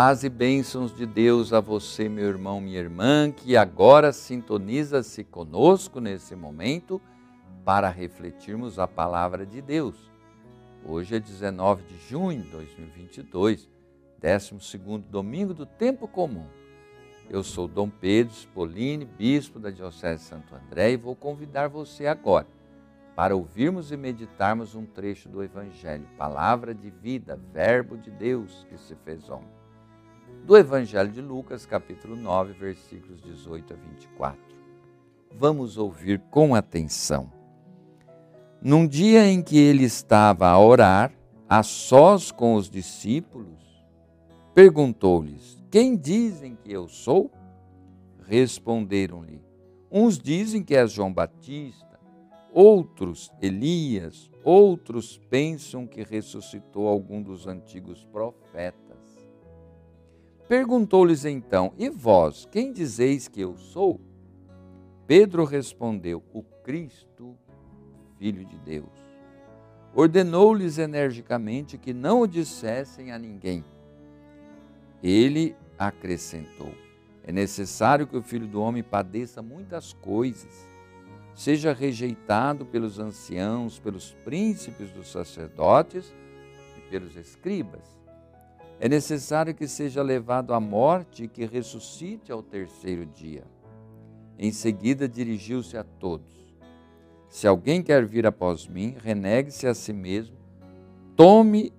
Paz e bênçãos de Deus a você, meu irmão, minha irmã, que agora sintoniza-se conosco nesse momento para refletirmos a palavra de Deus. Hoje é 19 de junho de 2022, 12 domingo do tempo comum. Eu sou Dom Pedro Spolini, bispo da Diocese de Santo André, e vou convidar você agora para ouvirmos e meditarmos um trecho do Evangelho, palavra de vida, verbo de Deus que se fez homem do Evangelho de Lucas, capítulo 9, versículos 18 a 24. Vamos ouvir com atenção. Num dia em que ele estava a orar, a sós com os discípulos, perguntou-lhes: Quem dizem que eu sou? Responderam-lhe: Uns dizem que és João Batista, outros Elias, outros pensam que ressuscitou algum dos antigos profetas. Perguntou-lhes então: E vós, quem dizeis que eu sou? Pedro respondeu: O Cristo, Filho de Deus. Ordenou-lhes energicamente que não o dissessem a ninguém. Ele acrescentou: É necessário que o Filho do Homem padeça muitas coisas, seja rejeitado pelos anciãos, pelos príncipes dos sacerdotes e pelos escribas é necessário que seja levado à morte e que ressuscite ao terceiro dia. Em seguida, dirigiu-se a todos: Se alguém quer vir após mim, renegue-se a si mesmo, tome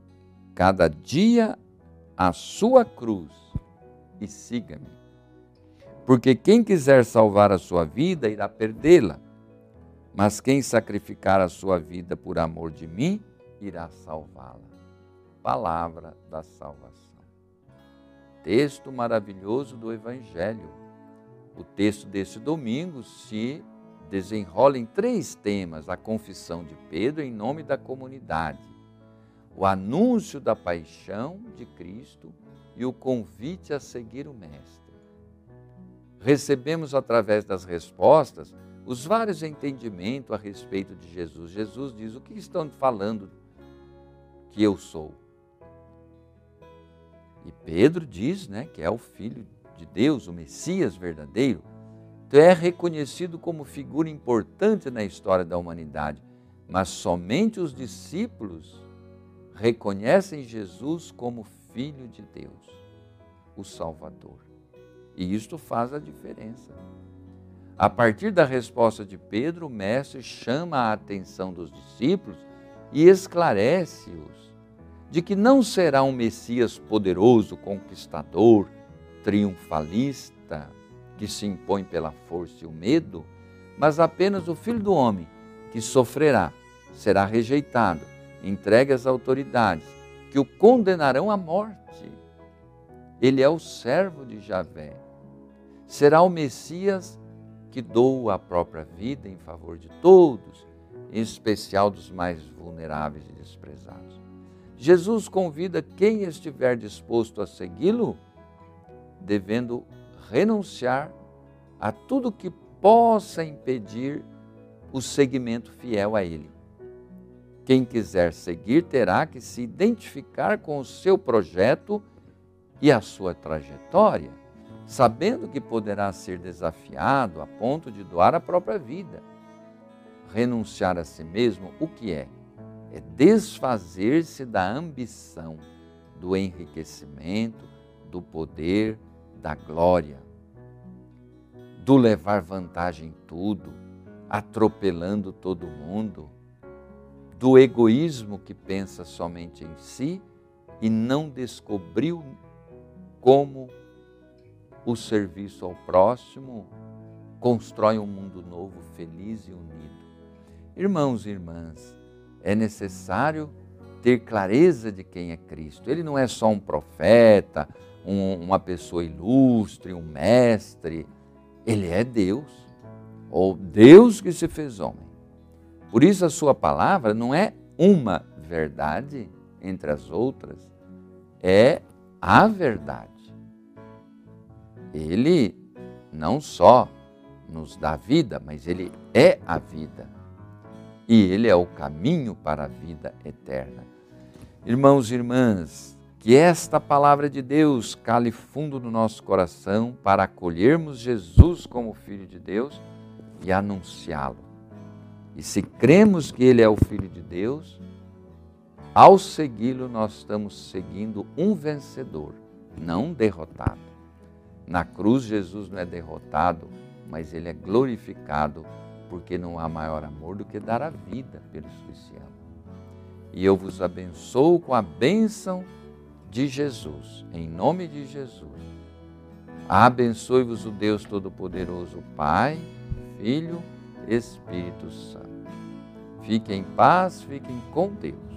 cada dia a sua cruz e siga-me. Porque quem quiser salvar a sua vida irá perdê-la, mas quem sacrificar a sua vida por amor de mim irá salvá-la palavra da salvação. Texto maravilhoso do Evangelho. O texto desse domingo se desenrola em três temas: a confissão de Pedro em nome da comunidade, o anúncio da paixão de Cristo e o convite a seguir o Mestre. Recebemos através das respostas os vários entendimentos a respeito de Jesus. Jesus diz: O que estão falando que eu sou? E Pedro diz né, que é o Filho de Deus, o Messias verdadeiro. Então é reconhecido como figura importante na história da humanidade, mas somente os discípulos reconhecem Jesus como Filho de Deus, o Salvador. E isto faz a diferença. A partir da resposta de Pedro, o Mestre chama a atenção dos discípulos e esclarece-os de que não será um Messias poderoso, conquistador, triunfalista, que se impõe pela força e o medo, mas apenas o Filho do Homem, que sofrerá, será rejeitado, entregue às autoridades, que o condenarão à morte. Ele é o servo de Javé. Será o Messias que doa a própria vida em favor de todos, em especial dos mais vulneráveis e desprezados. Jesus convida quem estiver disposto a segui-lo, devendo renunciar a tudo que possa impedir o seguimento fiel a Ele. Quem quiser seguir terá que se identificar com o seu projeto e a sua trajetória, sabendo que poderá ser desafiado a ponto de doar a própria vida. Renunciar a si mesmo, o que é? É desfazer-se da ambição, do enriquecimento, do poder, da glória, do levar vantagem em tudo, atropelando todo mundo, do egoísmo que pensa somente em si e não descobriu como o serviço ao próximo constrói um mundo novo, feliz e unido. Irmãos e irmãs, é necessário ter clareza de quem é Cristo. Ele não é só um profeta, um, uma pessoa ilustre, um mestre. Ele é Deus, ou Deus que se fez homem. Por isso, a sua palavra não é uma verdade entre as outras, é a verdade. Ele não só nos dá vida, mas ele é a vida e Ele é o caminho para a vida eterna. Irmãos e irmãs, Que esta palavra de Deus cale fundo no nosso coração para acolhermos Jesus como Filho de Deus e anunciá-lo. E se cremos que Ele é o Filho de Deus, ao segui-lo, nós estamos seguindo um vencedor, não um derrotado. Na cruz, Jesus não é derrotado, mas ele é glorificado, porque não há maior amor do que dar a vida pelos que se amam. E eu vos abençoo com a bênção de Jesus, em nome de Jesus. Abençoe-vos o Deus Todo-Poderoso, Pai, Filho, Espírito Santo. Fiquem em paz, fiquem com Deus.